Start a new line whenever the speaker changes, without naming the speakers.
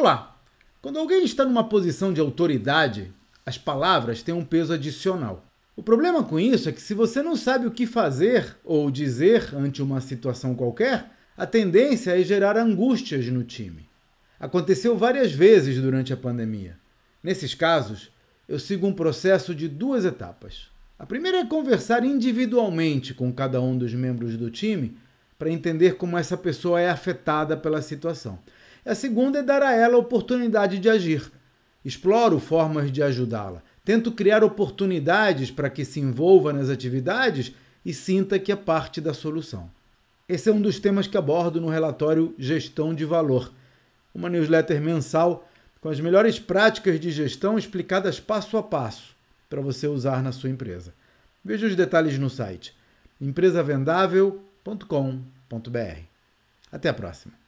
Olá! Quando alguém está numa posição de autoridade, as palavras têm um peso adicional. O problema com isso é que, se você não sabe o que fazer ou dizer ante uma situação qualquer, a tendência é gerar angústias no time. Aconteceu várias vezes durante a pandemia. Nesses casos, eu sigo um processo de duas etapas. A primeira é conversar individualmente com cada um dos membros do time para entender como essa pessoa é afetada pela situação. A segunda é dar a ela a oportunidade de agir. Exploro formas de ajudá-la. Tento criar oportunidades para que se envolva nas atividades e sinta que é parte da solução. Esse é um dos temas que abordo no relatório Gestão de Valor, uma newsletter mensal com as melhores práticas de gestão explicadas passo a passo para você usar na sua empresa. Veja os detalhes no site empresavendável.com.br. Até a próxima!